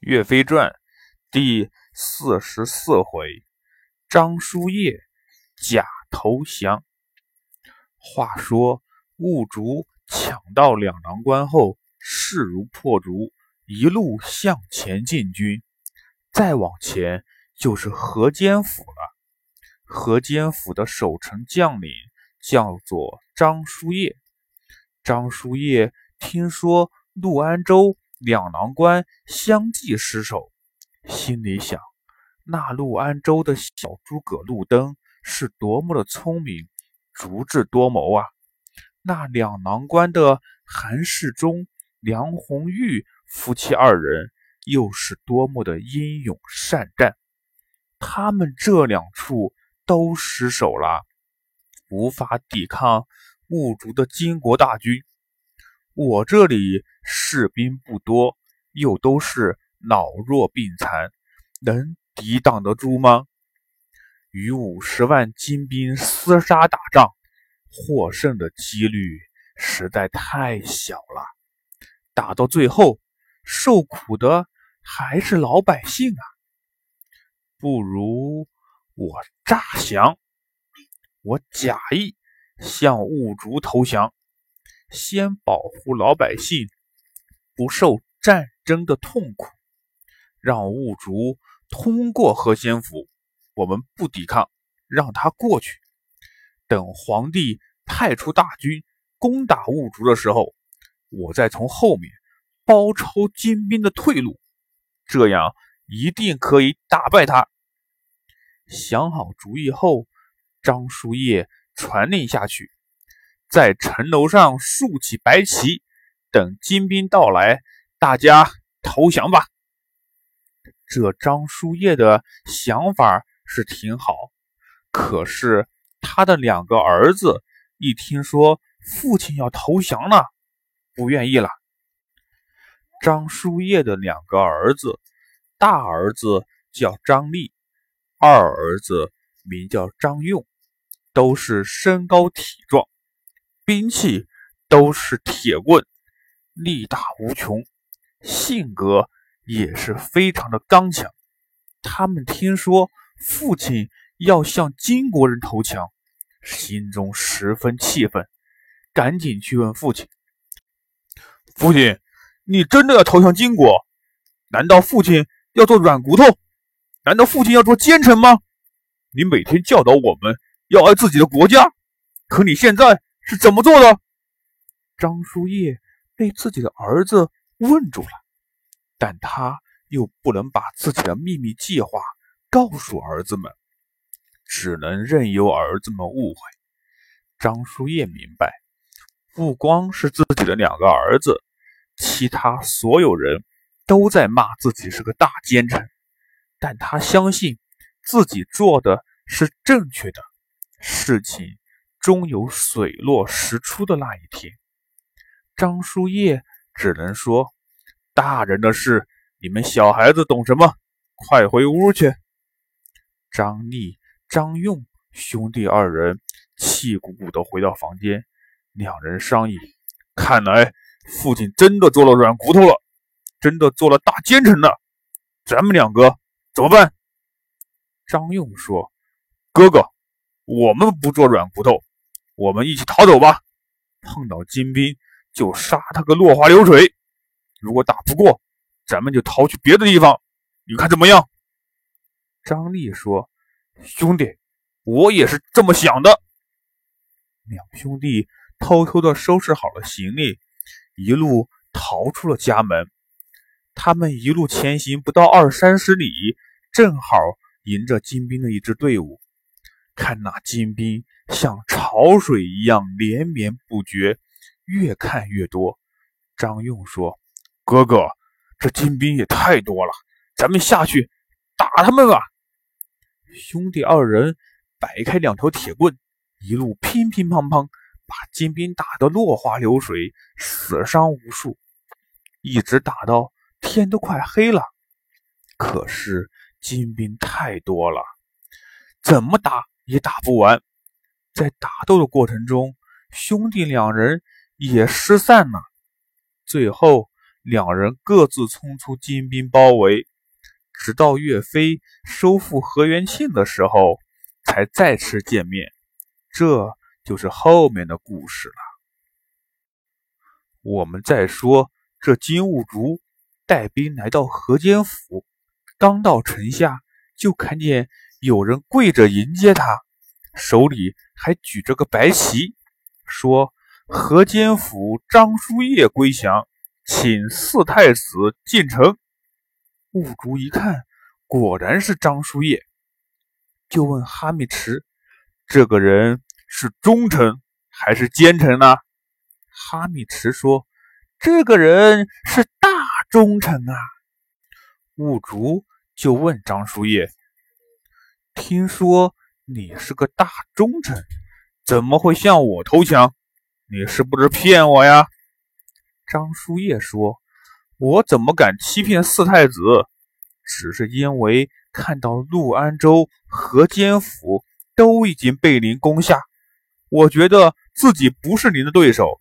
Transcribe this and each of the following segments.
岳飞传第四十四回，张叔夜假投降。话说兀竹抢到两囊关后，势如破竹，一路向前进军。再往前就是河间府了。河间府的守城将领叫做张叔夜。张叔夜听说陆安州。两囊关相继失守，心里想：那陆安州的小诸葛陆登是多么的聪明、足智多谋啊！那两囊关的韩世忠、梁红玉夫妻二人又是多么的英勇善战！他们这两处都失守了，无法抵抗兀竹的金国大军。我这里士兵不多，又都是老弱病残，能抵挡得住吗？与五十万精兵厮杀打仗，获胜的几率实在太小了。打到最后，受苦的还是老百姓啊！不如我诈降，我假意向兀竹投降。先保护老百姓不受战争的痛苦，让兀竹通过河间府，我们不抵抗，让他过去。等皇帝派出大军攻打兀竹的时候，我再从后面包抄金兵的退路，这样一定可以打败他。想好主意后，张叔夜传令下去。在城楼上竖起白旗，等金兵到来，大家投降吧。这张叔夜的想法是挺好，可是他的两个儿子一听说父亲要投降了，不愿意了。张叔夜的两个儿子，大儿子叫张立，二儿子名叫张用，都是身高体壮。兵器都是铁棍，力大无穷，性格也是非常的刚强。他们听说父亲要向金国人投降，心中十分气愤，赶紧去问父亲：“父亲，你真的要投降金国？难道父亲要做软骨头？难道父亲要做奸臣吗？你每天教导我们要爱自己的国家，可你现在……”是怎么做的？张叔夜被自己的儿子问住了，但他又不能把自己的秘密计划告诉儿子们，只能任由儿子们误会。张叔夜明白，不光是自己的两个儿子，其他所有人都在骂自己是个大奸臣，但他相信自己做的是正确的事情。终有水落石出的那一天，张叔夜只能说：“大人的事，你们小孩子懂什么？快回屋去。”张立、张用兄弟二人气鼓鼓地回到房间，两人商议：“看来父亲真的做了软骨头了，真的做了大奸臣了。咱们两个怎么办？”张用说：“哥哥，我们不做软骨头。”我们一起逃走吧！碰到金兵就杀他个落花流水。如果打不过，咱们就逃去别的地方。你看怎么样？张力说：“兄弟，我也是这么想的。”两兄弟偷偷的收拾好了行李，一路逃出了家门。他们一路前行不到二三十里，正好迎着金兵的一支队伍。看那金兵。像潮水一样连绵不绝，越看越多。张用说：“哥哥，这金兵也太多了，咱们下去打他们吧。”兄弟二人摆开两条铁棍，一路乒乒乓乓，把金兵打得落花流水，死伤无数，一直打到天都快黑了。可是金兵太多了，怎么打也打不完。在打斗的过程中，兄弟两人也失散了。最后，两人各自冲出金兵包围，直到岳飞收复河源庆的时候，才再次见面。这就是后面的故事了。我们再说，这金兀术带兵来到河间府，刚到城下，就看见有人跪着迎接他，手里还举着个白旗，说：“河间府张叔夜归降，请四太子进城。”兀术一看，果然是张叔夜，就问哈密池：“这个人是忠臣还是奸臣呢？”哈密池说：“这个人是大忠臣啊。”兀竹就问张叔夜：“听说你是个大忠臣，怎么会向我投降？你是不是骗我呀？”张叔夜说：“我怎么敢欺骗四太子？只是因为看到陆安州、河间府都已经被您攻下，我觉得自己不是您的对手。”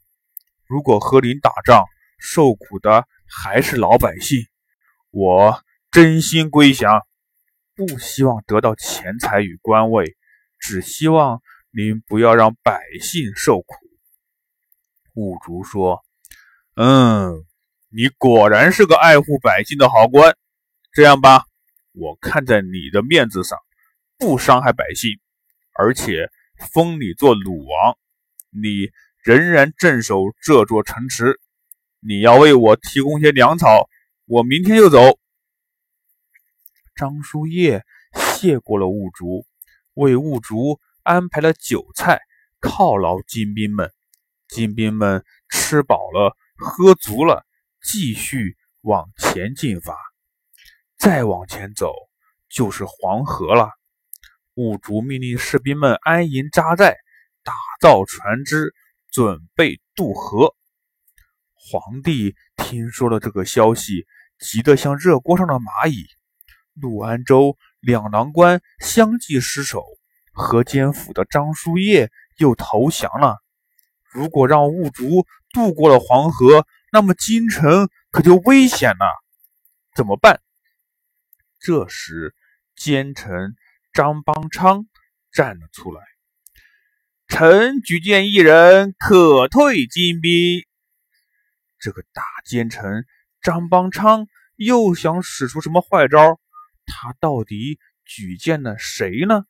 如果和您打仗，受苦的还是老百姓。我真心归降，不希望得到钱财与官位，只希望您不要让百姓受苦。兀竹说：“嗯，你果然是个爱护百姓的好官。这样吧，我看在你的面子上，不伤害百姓，而且封你做鲁王。你。”仍然镇守这座城池，你要为我提供些粮草，我明天就走。张叔夜谢过了兀竹，为兀竹安排了酒菜犒劳金兵们。金兵们吃饱了，喝足了，继续往前进发。再往前走就是黄河了。兀竹命令士兵们安营扎寨，打造船只。准备渡河。皇帝听说了这个消息，急得像热锅上的蚂蚁。陆安州两郎关相继失守，河间府的张叔夜又投降了。如果让兀竹渡过了黄河，那么京城可就危险了。怎么办？这时，奸臣张邦昌站了出来。臣举荐一人，可退金兵。这个大奸臣张邦昌又想使出什么坏招？他到底举荐了谁呢？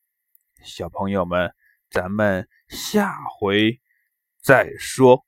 小朋友们，咱们下回再说。